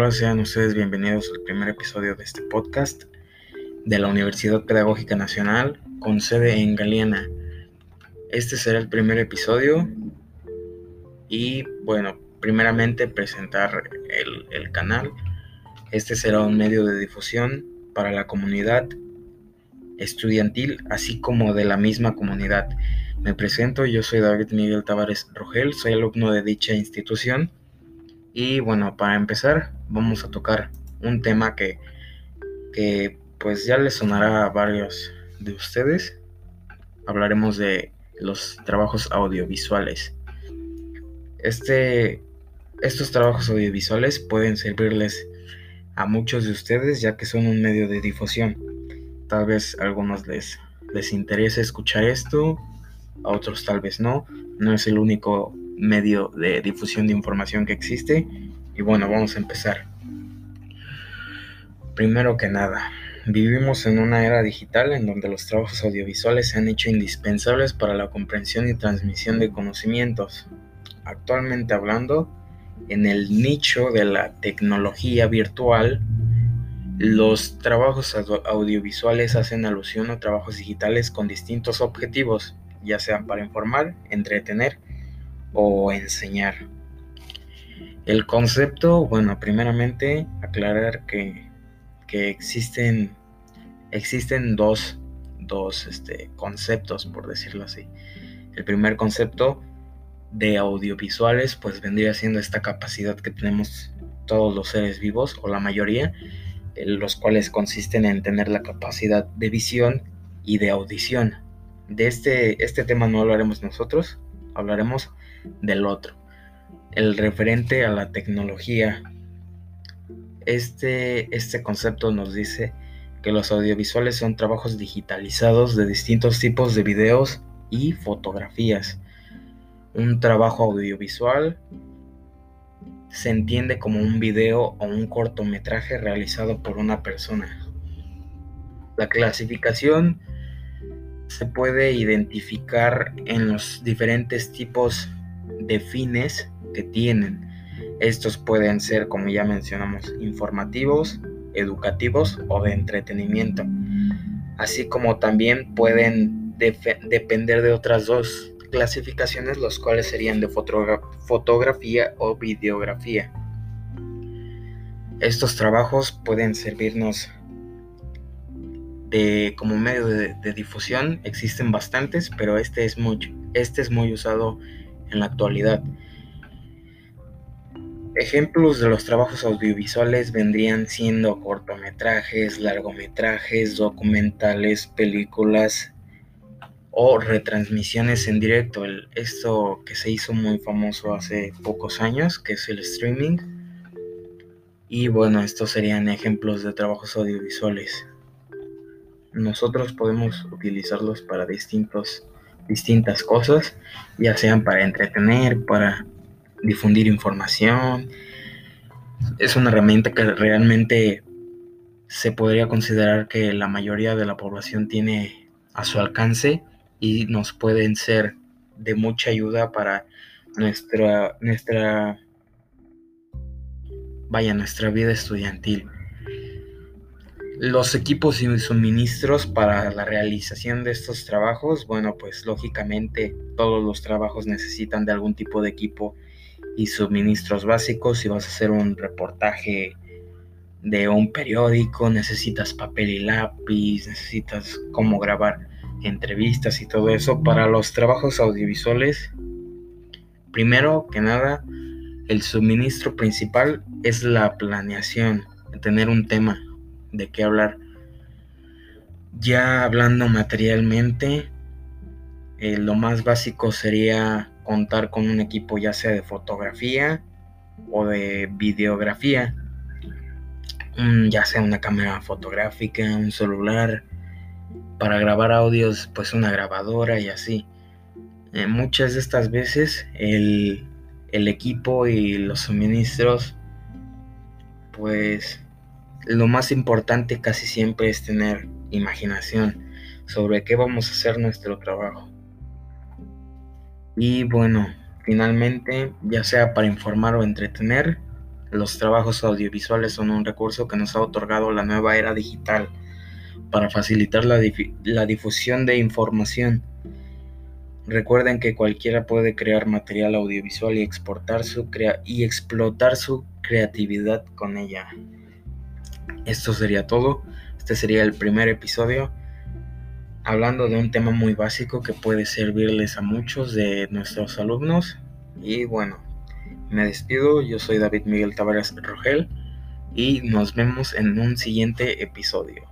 Hola, sean ustedes bienvenidos al primer episodio de este podcast de la Universidad Pedagógica Nacional con sede en Galeana. Este será el primer episodio y bueno, primeramente presentar el, el canal. Este será un medio de difusión para la comunidad estudiantil así como de la misma comunidad. Me presento, yo soy David Miguel Tavares Rogel, soy alumno de dicha institución y bueno, para empezar, vamos a tocar un tema que, que pues ya les sonará a varios de ustedes. Hablaremos de los trabajos audiovisuales. Este, estos trabajos audiovisuales pueden servirles a muchos de ustedes ya que son un medio de difusión. Tal vez a algunos les, les interese escuchar esto, a otros tal vez no. No es el único medio de difusión de información que existe. Y bueno, vamos a empezar. Primero que nada, vivimos en una era digital en donde los trabajos audiovisuales se han hecho indispensables para la comprensión y transmisión de conocimientos. Actualmente hablando, en el nicho de la tecnología virtual, los trabajos audiovisuales hacen alusión a trabajos digitales con distintos objetivos, ya sean para informar, entretener o enseñar. El concepto, bueno, primeramente aclarar que, existen, existen dos, dos este, conceptos, por decirlo así. El primer concepto de audiovisuales, pues vendría siendo esta capacidad que tenemos todos los seres vivos, o la mayoría, los cuales consisten en tener la capacidad de visión y de audición. De este, este tema no hablaremos nosotros, hablaremos del otro el referente a la tecnología. Este, este concepto nos dice que los audiovisuales son trabajos digitalizados de distintos tipos de videos y fotografías. Un trabajo audiovisual se entiende como un video o un cortometraje realizado por una persona. La clasificación se puede identificar en los diferentes tipos de fines que tienen. Estos pueden ser, como ya mencionamos, informativos, educativos o de entretenimiento, así como también pueden depender de otras dos clasificaciones, los cuales serían de fotografía o videografía. Estos trabajos pueden servirnos de, como medio de, difusión, existen bastantes, pero este es, muy, este es muy usado en la actualidad. Ejemplos de los trabajos audiovisuales vendrían siendo cortometrajes, largometrajes, documentales, películas o retransmisiones en directo. esto que se hizo muy famoso hace pocos años, que es el streaming. Y bueno, estos serían ejemplos de trabajos audiovisuales. Nosotros podemos utilizarlos para distintos, distintas cosas, ya sean para entretener, para difundir información. Es una herramienta que realmente se podría considerar que la mayoría de la población tiene a su alcance y nos pueden ser de mucha ayuda para nuestra nuestra vaya nuestra vida estudiantil. Los equipos y suministros para la realización de estos trabajos, bueno, pues lógicamente todos los trabajos necesitan de algún tipo de equipo y suministros básicos. Si vas a hacer un reportaje de un periódico, necesitas papel y lápiz, necesitas cómo grabar entrevistas y todo eso. Para los trabajos audiovisuales, primero que nada, el suministro principal es la planeación, tener un tema de qué hablar. Ya hablando materialmente, eh, lo más básico sería contar con un equipo ya sea de fotografía o de videografía, ya sea una cámara fotográfica, un celular, para grabar audios pues una grabadora y así. Eh, muchas de estas veces el, el equipo y los suministros pues lo más importante casi siempre es tener imaginación sobre qué vamos a hacer nuestro trabajo. Y bueno, finalmente, ya sea para informar o entretener, Los trabajos audiovisuales son un recurso que nos ha otorgado la nueva era digital para facilitar la, difusión de información. Recuerden que cualquiera puede crear material audiovisual y exportar su y explotar su creatividad con ella. Esto sería todo. Este sería el primer episodio hablando de un tema muy básico que puede servirles a muchos de nuestros alumnos. Y bueno, me despido. Yo soy David Miguel Tavares Rogel y nos vemos en un siguiente episodio.